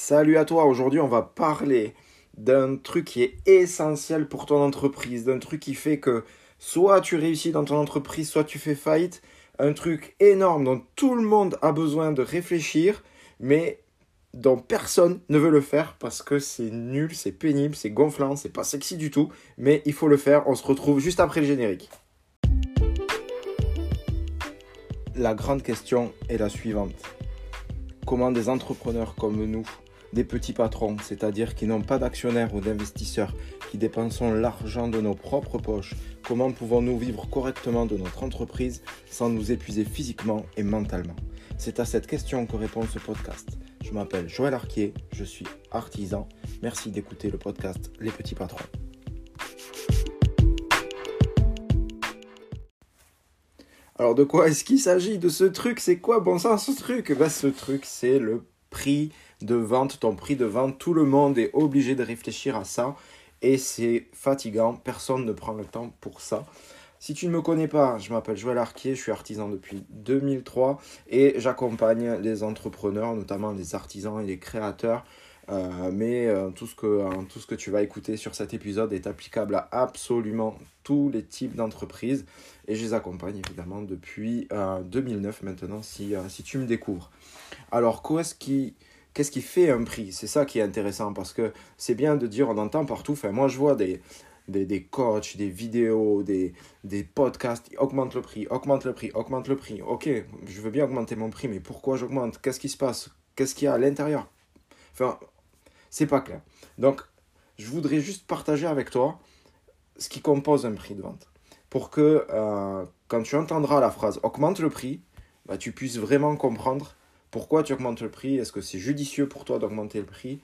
Salut à toi, aujourd'hui on va parler d'un truc qui est essentiel pour ton entreprise, d'un truc qui fait que soit tu réussis dans ton entreprise, soit tu fais faillite, un truc énorme dont tout le monde a besoin de réfléchir, mais dont personne ne veut le faire parce que c'est nul, c'est pénible, c'est gonflant, c'est pas sexy du tout, mais il faut le faire, on se retrouve juste après le générique. La grande question est la suivante. Comment des entrepreneurs comme nous des petits patrons, c'est-à-dire qui n'ont pas d'actionnaires ou d'investisseurs, qui dépensons l'argent de nos propres poches, comment pouvons-nous vivre correctement de notre entreprise sans nous épuiser physiquement et mentalement? C'est à cette question que répond ce podcast. Je m'appelle Joël Arquier, je suis artisan. Merci d'écouter le podcast Les petits patrons. Alors de quoi est-ce qu'il s'agit? De ce truc? C'est quoi? Bon sang ce truc? Ben, Ce truc c'est le prix de vente, ton prix de vente, tout le monde est obligé de réfléchir à ça et c'est fatigant, personne ne prend le temps pour ça. Si tu ne me connais pas, je m'appelle Joël Arquier, je suis artisan depuis 2003 et j'accompagne les entrepreneurs, notamment les artisans et les créateurs. Euh, mais euh, tout, ce que, euh, tout ce que tu vas écouter sur cet épisode est applicable à absolument tous les types d'entreprises. Et je les accompagne évidemment depuis 2009 maintenant si, si tu me découvres. Alors, qu'est-ce qui, qu'est-ce qui fait un prix? C'est ça qui est intéressant parce que c'est bien de dire, on entend partout, enfin, moi je vois des, des, des coachs, des vidéos, des, des podcasts, augmente le prix, augmente le prix, augmente le prix. Ok, je veux bien augmenter mon prix, mais pourquoi j'augmente? Qu'est-ce qui se passe? Qu'est-ce qu'il y a à l'intérieur? Enfin, c'est pas clair. Donc, je voudrais juste partager avec toi ce qui compose un prix de vente. Pour que euh, quand tu entendras la phrase augmente le prix, bah, tu puisses vraiment comprendre pourquoi tu augmentes le prix, est-ce que c'est judicieux pour toi d'augmenter le prix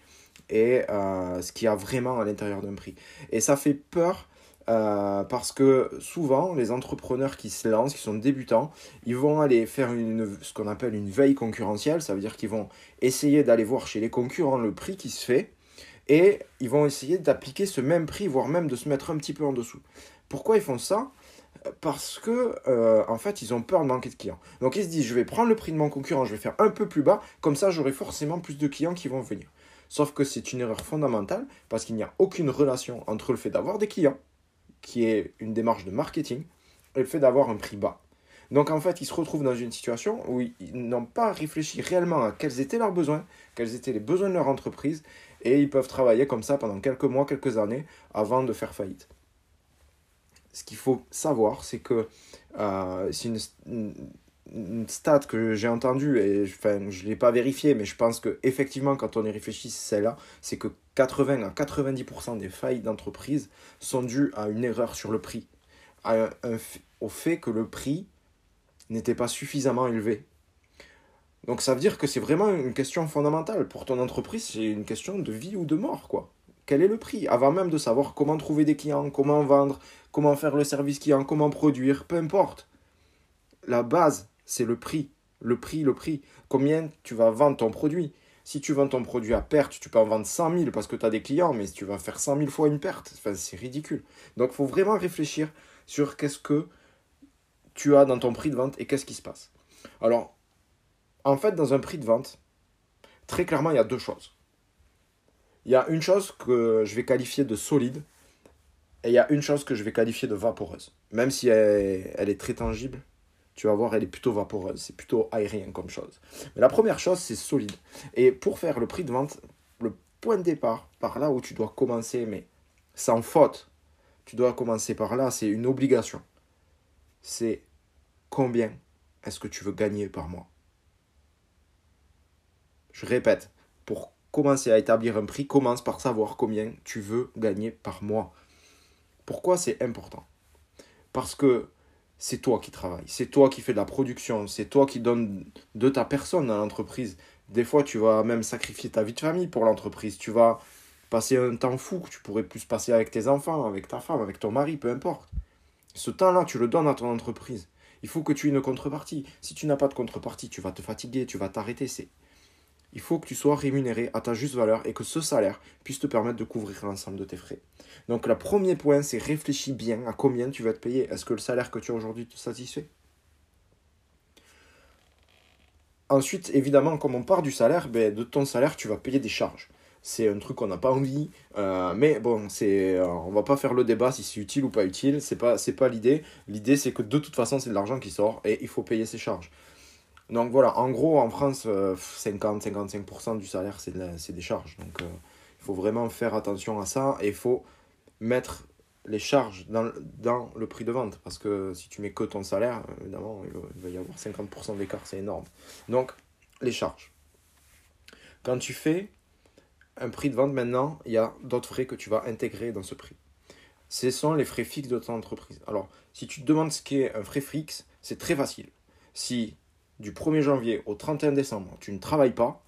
et euh, ce qu'il y a vraiment à l'intérieur d'un prix. Et ça fait peur euh, parce que souvent, les entrepreneurs qui se lancent, qui sont débutants, ils vont aller faire une, ce qu'on appelle une veille concurrentielle. Ça veut dire qu'ils vont essayer d'aller voir chez les concurrents le prix qui se fait et ils vont essayer d'appliquer ce même prix, voire même de se mettre un petit peu en dessous. Pourquoi ils font ça? Parce que euh, en fait ils ont peur de manquer de clients. Donc ils se disent je vais prendre le prix de mon concurrent, je vais faire un peu plus bas, comme ça j'aurai forcément plus de clients qui vont venir. Sauf que c'est une erreur fondamentale parce qu'il n'y a aucune relation entre le fait d'avoir des clients, qui est une démarche de marketing, et le fait d'avoir un prix bas. Donc en fait ils se retrouvent dans une situation où ils n'ont pas réfléchi réellement à quels étaient leurs besoins, quels étaient les besoins de leur entreprise, et ils peuvent travailler comme ça pendant quelques mois, quelques années avant de faire faillite ce qu'il faut savoir, c'est que euh, c'est stat que j'ai entendue, et je ne l'ai pas vérifié, mais je pense que effectivement quand on y réfléchit, c'est celle-là, c'est que 80 à 90% des failles d'entreprise sont dues à une erreur sur le prix, au fait que le prix n'était pas suffisamment élevé. Donc ça veut dire que c'est vraiment une question fondamentale. Pour ton entreprise, c'est une question de vie ou de mort, quoi quel est le prix? Avant même de savoir comment trouver des clients, comment vendre, comment faire le service client, comment produire, peu importe. La base, c'est le prix. Le prix, le prix. Combien tu vas vendre ton produit? Si tu vends ton produit à perte, tu peux en vendre 100 000 parce que tu as des clients, mais si tu vas faire 100 000 fois une perte, c'est ridicule. Donc il faut vraiment réfléchir sur qu'est-ce que tu as dans ton prix de vente et qu'est-ce qui se passe. Alors, en fait, dans un prix de vente, très clairement, il y a deux choses. Il y a une chose que je vais qualifier de solide et il y a une chose que je vais qualifier de vaporeuse. Même si elle, est très tangible, tu vas voir, elle est plutôt vaporeuse. C'est plutôt aérien comme chose. Mais la première chose, c'est solide. Et pour faire le prix de vente, le point de départ, par là où tu dois commencer, mais sans faute, tu dois commencer par là, c'est une obligation. C'est combien est-ce que tu veux gagner par mois? Je répète, pour commencer à établir un prix, commence par savoir combien tu veux gagner par mois. Pourquoi c'est important? Parce que c'est toi qui travailles, c'est toi qui fais de la production, c'est toi qui donnes de ta personne à l'entreprise. Des fois, tu vas même sacrifier ta vie de famille pour l'entreprise. Tu vas passer un temps fou que tu pourrais plus passer avec tes enfants, avec ta femme, avec ton mari, peu importe. Ce temps-là, tu le donnes à ton entreprise. Il faut que tu aies une contrepartie. Si tu n'as pas de contrepartie, tu vas te fatiguer, tu vas t'arrêter. C'est il faut que tu sois rémunéré à ta juste valeur et que ce salaire puisse te permettre de couvrir l'ensemble de tes frais. Donc le premier point, c'est réfléchis bien à combien tu vas te payer. Est-ce que le salaire que tu as aujourd'hui te satisfait? Ensuite, évidemment, comme on part du salaire, ben, de ton salaire, tu vas payer des charges. C'est un truc qu'on n'a pas envie, euh, mais bon, c'est, euh, on va pas faire le débat si c'est utile ou pas utile. C'est pas, c'est pas l'idée. L'idée, c'est que de toute façon, c'est de l'argent qui sort et il faut payer ses charges. Donc voilà, en gros, en France, 50-55% du salaire, c'est, c'est des charges. Donc il faut vraiment faire attention à ça et il faut mettre les charges dans, dans, le prix de vente. Parce que si tu mets que ton salaire, évidemment, il va y avoir 50% d'écart, c'est énorme. Donc, les charges. Quand tu fais un prix de vente maintenant, il y a d'autres frais que tu vas intégrer dans ce prix. Ce sont les frais fixes de ton entreprise. Alors, si tu te demandes ce qu'est un frais fixe, c'est très facile. Si du 1er janvier au 31 décembre, tu ne travailles pas,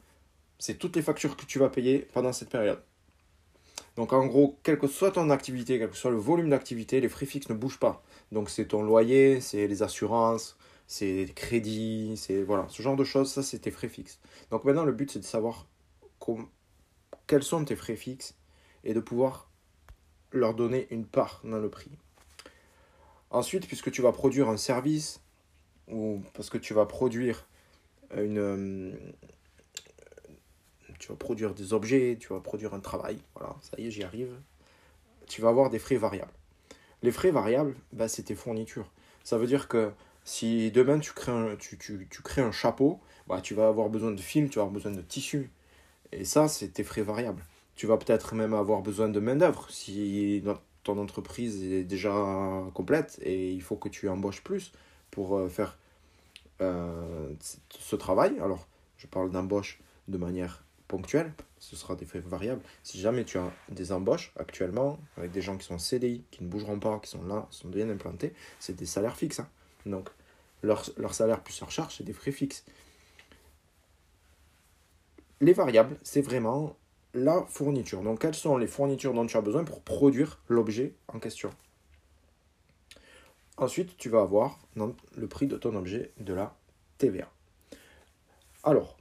c'est toutes les factures que tu vas payer pendant cette période. Donc en gros, quelle que soit ton activité, quel que soit le volume d'activité, les frais fixes ne bougent pas. Donc c'est ton loyer, c'est les assurances, c'est les crédits, voilà, ce genre de choses, ça c'est tes frais fixes. Donc maintenant le but c'est de savoir quels sont tes frais fixes et de pouvoir leur donner une part dans le prix. Ensuite, puisque tu vas produire un service ou parce que tu vas produire une, tu vas produire des objets, tu vas produire un travail, voilà, ça y est, j'y arrive. Tu vas avoir des frais variables. Les frais variables, bah, c'est tes fournitures. Ça veut dire que si demain tu crées un, tu, tu, tu crées un chapeau, bah, tu vas avoir besoin de fil, tu vas avoir besoin de tissu. Et ça, c'est tes frais variables. Tu vas peut-être même avoir besoin de main-d'œuvre si ton entreprise est déjà complète et il faut que tu embauches plus pour euh, faire euh, ce travail. Alors, je parle d'embauche de manière ponctuel, ce sera des frais variables. Si jamais tu as des embauches actuellement avec des gens qui sont CDI, qui ne bougeront pas, qui sont là, sont bien implantés, c'est des salaires fixes. Hein. Donc leur, leur, salaire plus leur charge, c'est des frais fixes. Les variables, c'est vraiment la fourniture. Donc quelles sont les fournitures dont tu as besoin pour produire l'objet en question? Ensuite, tu vas avoir le prix de ton objet de la TVA. Alors,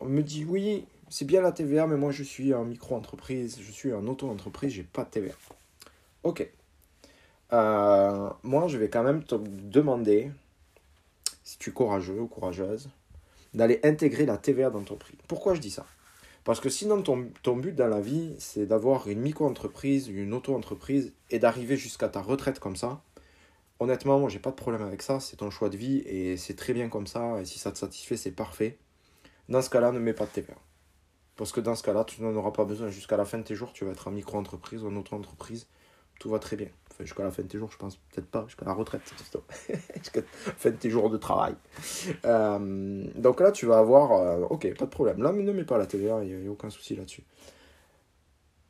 on me dit oui, c'est bien la TVA, mais moi je suis en micro-entreprise, je suis en auto-entreprise, j'ai pas de TVA. Ok. Euh, moi, je vais quand même te demander, si tu es courageux ou courageuse, d'aller intégrer la TVA dans ton prix. Pourquoi je dis ça? Parce que sinon, ton, ton but dans la vie, c'est d'avoir une micro-entreprise, une auto-entreprise et d'arriver jusqu'à ta retraite comme ça. Honnêtement, moi, j'ai pas de problème avec ça. C'est ton choix de vie et c'est très bien comme ça. Et si ça te satisfait, c'est parfait. Dans ce cas-là, ne mets pas de TVA. Parce que dans ce cas-là, tu n'en auras pas besoin. Jusqu'à la fin de tes jours, tu vas être en micro-entreprise ou en auto-entreprise. Tout va très bien. Jusqu'à la fin de tes jours, je pense peut-être pas. Jusqu'à la retraite. jusqu'à la fin de tes jours de travail. Euh, donc là, tu vas avoir... Euh, ok, pas de problème. Là, ne mets pas la TVA. Il n'y a, aucun souci là-dessus.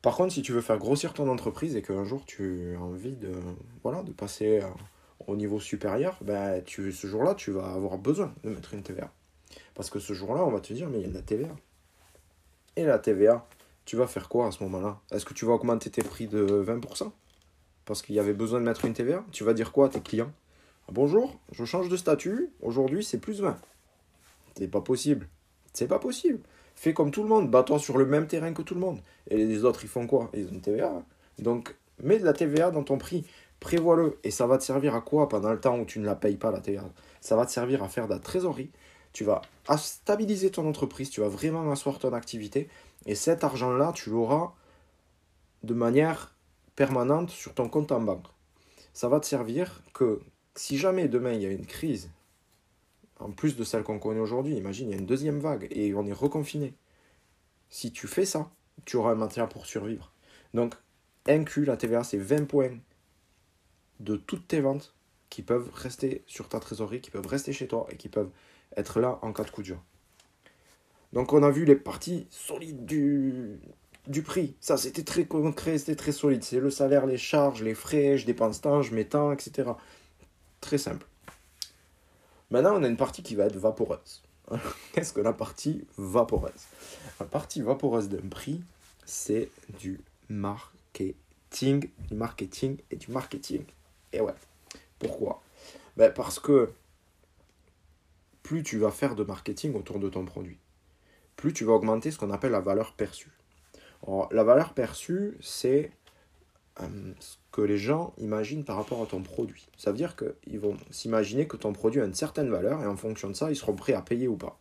Par contre, si tu veux faire grossir ton entreprise et qu'un jour tu as envie de, voilà, de passer euh, au niveau supérieur, ben, tu, ce jour-là, tu vas avoir besoin de mettre une TVA. Parce que ce jour-là, on va te dire, mais il y a de la TVA et la TVA, tu vas faire quoi à ce moment-là? Est-ce que tu vas augmenter tes prix de 20% Parce qu'il y avait besoin de mettre une TVA Tu vas dire quoi à tes clients? Ah, Bonjour, je change de statut, aujourd'hui c'est plus 20. C'est pas possible. C'est pas possible. Fais comme tout le monde, bats-toi sur le même terrain que tout le monde. Et les autres, ils font quoi? Ils ont une TVA. Donc, mets de la TVA dans ton prix, prévois-le. Et ça va te servir à quoi pendant le temps où tu ne la payes pas, la TVA Ça va te servir à faire de la trésorerie tu vas stabiliser ton entreprise, tu vas vraiment asseoir ton activité, et cet argent-là, tu l'auras de manière permanente sur ton compte en banque. Ça va te servir que si jamais demain il y a une crise, en plus de celle qu'on connaît aujourd'hui, imagine, il y a une deuxième vague et on est reconfiné. Si tu fais ça, tu auras un matériel pour survivre. Donc, inclus la TVA, c'est 20 points de toutes tes ventes qui peuvent rester sur ta trésorerie, qui peuvent rester chez toi et qui peuvent être là en cas de coup dur. Donc on a vu les parties solides du, prix. Ça, c'était très concret, c'était très solide. C'est le salaire, les charges, les frais, je dépense temps, je mets temps, etc. Très simple. Maintenant, on a une partie qui va être vaporeuse. Qu'est-ce que la partie vaporeuse? La partie vaporeuse d'un prix, c'est du marketing, du marketing et du marketing. Et ouais. Pourquoi? Ben Parce que plus tu vas faire de marketing autour de ton produit, plus tu vas augmenter ce qu'on appelle la valeur perçue. la valeur perçue, c'est ce que les gens imaginent par rapport à ton produit. Ça veut dire qu'ils vont s'imaginer que ton produit a une certaine valeur et en fonction de ça, ils seront prêts à payer ou pas.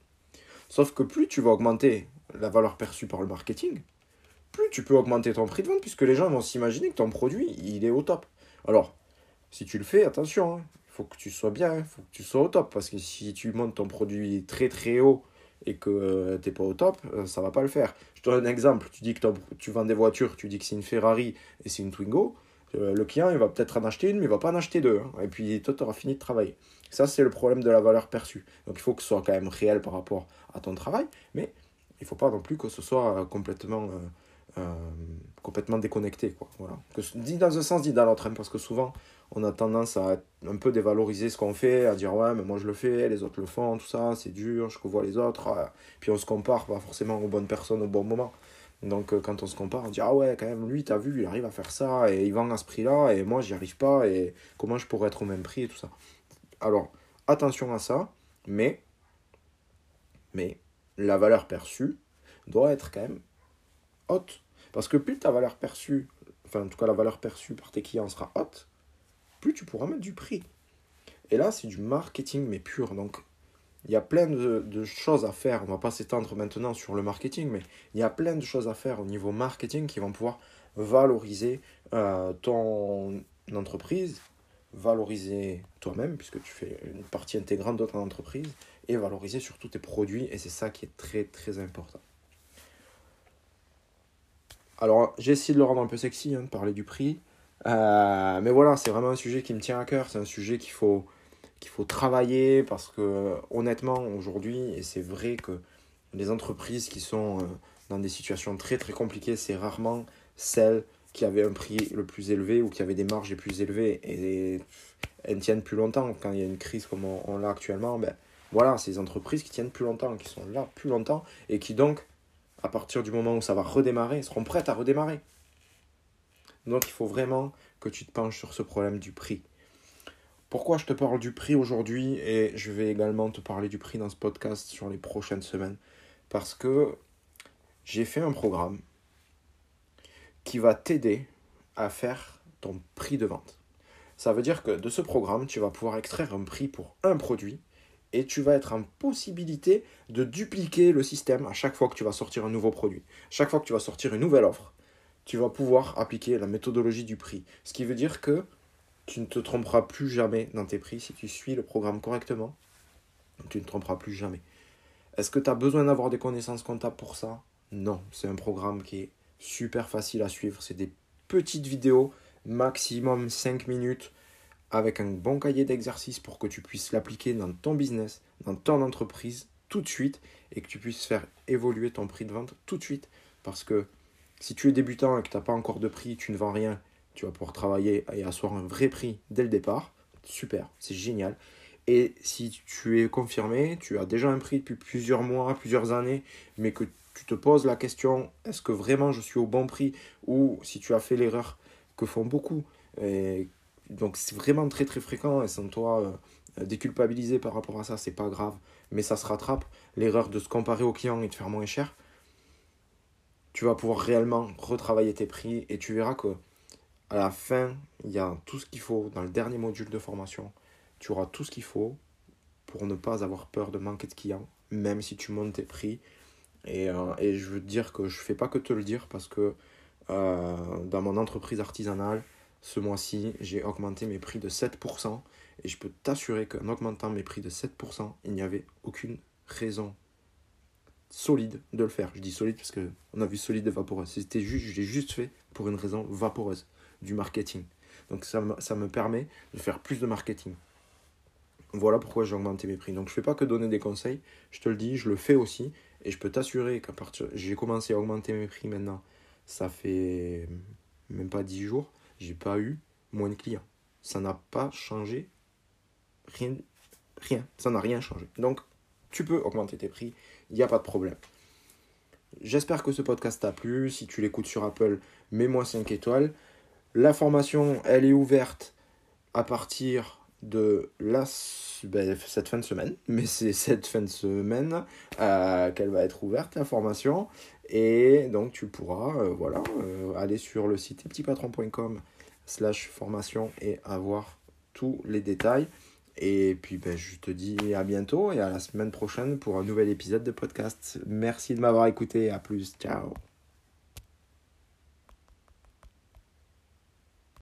Sauf que plus tu vas augmenter la valeur perçue par le marketing, plus tu peux augmenter ton prix de vente puisque les gens vont s'imaginer que ton produit, il est au top. Alors, si tu le fais, attention, hein, il faut que tu sois bien, il faut que tu sois au top parce que si tu montes ton produit très très haut et que euh, tu n'es pas au top, euh, ça va pas le faire. Je te donne un exemple, tu dis que tu vends des voitures, tu dis que c'est une Ferrari et c'est une Twingo, euh, le client il va peut-être en acheter une mais il va pas en acheter deux. Hein. et puis toi tu auras fini de travailler. Ça c'est le problème de la valeur perçue. Donc il faut que ce soit quand même réel par rapport à ton travail, mais il faut pas non plus que ce soit complètement euh, complètement déconnecté. Quoi. Voilà. Que, dit dans un sens, dit dans l'autre, hein, parce que souvent, on a tendance à un peu dévaloriser ce qu'on fait, à dire ouais, mais moi je le fais, les autres le font, tout ça, c'est dur, je vois les autres. Puis on se compare pas forcément aux bonnes personnes au bon moment. Donc euh, quand on se compare, on dit ah ouais, quand même, lui, t'as vu, il arrive à faire ça, et il vend à ce prix-là, et moi j'y arrive pas, et comment je pourrais être au même prix, et tout ça. Alors, attention à ça, mais, mais la valeur perçue doit être quand même haute. Parce que plus ta valeur perçue, enfin en tout cas la valeur perçue par tes clients sera haute, tu pourras mettre du prix. Et là, c'est du marketing, mais pur. Donc, il y a plein de, choses à faire. On va pas s'étendre maintenant sur le marketing, mais il y a plein de choses à faire au niveau marketing qui vont pouvoir valoriser euh, ton entreprise, valoriser toi-même, puisque tu fais une partie intégrante de ton entreprise, et valoriser surtout tes produits. Et c'est ça qui est très, très important. Alors, j'ai essayé de le rendre un peu sexy, hein, de parler du prix. Euh, mais voilà, c'est vraiment un sujet qui me tient à cœur. C'est un sujet qu'il faut, qu'il faut travailler parce que, honnêtement, aujourd'hui, et c'est vrai que les entreprises qui sont euh, dans des situations très très compliquées, c'est rarement celles qui avaient un prix le plus élevé ou qui avaient des marges les plus élevées et elles tiennent plus longtemps. Quand il y a une crise comme on, l'a actuellement, ben voilà, c'est les entreprises qui tiennent plus longtemps, qui sont là plus longtemps et qui donc à partir du moment où ça va redémarrer, seront prêtes à redémarrer. Donc il faut vraiment que tu te penches sur ce problème du prix. Pourquoi je te parle du prix aujourd'hui et je vais également te parler du prix dans ce podcast sur les prochaines semaines? Parce que j'ai fait un programme qui va t'aider à faire ton prix de vente. Ça veut dire que de ce programme, tu vas pouvoir extraire un prix pour un produit et tu vas être en possibilité de dupliquer le système à chaque fois que tu vas sortir un nouveau produit. Chaque fois que tu vas sortir une nouvelle offre, tu vas pouvoir appliquer la méthodologie du prix. Ce qui veut dire que tu ne te tromperas plus jamais dans tes prix si tu suis le programme correctement. Tu ne te tromperas plus jamais. Est-ce que tu as besoin d'avoir des connaissances comptables pour ça? Non, c'est un programme qui est super facile à suivre. C'est des petites vidéos, maximum 5 minutes avec un bon cahier d'exercice pour que tu puisses l'appliquer dans ton business, dans ton entreprise tout de suite et que tu puisses faire évoluer ton prix de vente tout de suite. Parce que si tu es débutant et que tu n'as pas encore de prix, tu ne vends rien, tu vas pouvoir travailler et asseoir un vrai prix dès le départ. Super, c'est génial. Et si tu es confirmé, tu as déjà un prix depuis plusieurs mois, plusieurs années, mais que tu te poses la question, est-ce que vraiment je suis au bon prix Ou si tu as fait l'erreur que font beaucoup, donc c'est vraiment très très fréquent et sans toi euh, déculpabiliser par rapport à ça, c'est pas grave, mais ça se rattrape. L'erreur de se comparer au client et de faire moins cher, tu vas pouvoir réellement retravailler tes prix et tu verras que à la fin, il y a tout ce qu'il faut dans le dernier module de formation. Tu auras tout ce qu'il faut pour ne pas avoir peur de manquer de clients, même si tu montes tes prix. Et, euh, je veux te dire que je ne fais pas que te le dire parce que euh, dans mon entreprise artisanale, ce mois-ci, j'ai augmenté mes prix de 7%. Et je peux t'assurer qu'en augmentant mes prix de 7%, il n'y avait aucune raison solide de le faire. Je dis solide parce qu'on a vu solide et vaporeuse. C'était juste, je l'ai juste fait pour une raison vaporeuse, du marketing. Donc ça me, ça me permet de faire plus de marketing. Voilà pourquoi j'ai augmenté mes prix. Donc je ne fais pas que donner des conseils, je te le dis, je le fais aussi. Et je peux t'assurer qu'à partir... J'ai commencé à augmenter mes prix maintenant. Ça fait même pas 10 jours j'ai pas eu moins de clients. Ça n'a pas changé rien. Rien. Ça n'a rien changé. Donc, tu peux augmenter tes prix, il n'y a pas de problème. J'espère que ce podcast t'a plu. Si tu l'écoutes sur Apple, mets-moi 5 étoiles. La formation, elle est ouverte à partir de la, ben, cette fin de semaine. Mais c'est cette fin de semaine euh, qu'elle va être ouverte, la formation. Et donc tu pourras euh, voilà, euh, aller sur le site petitpatron.com slash formation et avoir tous les détails. Et puis ben, je te dis à bientôt et à la semaine prochaine pour un nouvel épisode de podcast. Merci de m'avoir écouté. À plus. Ciao.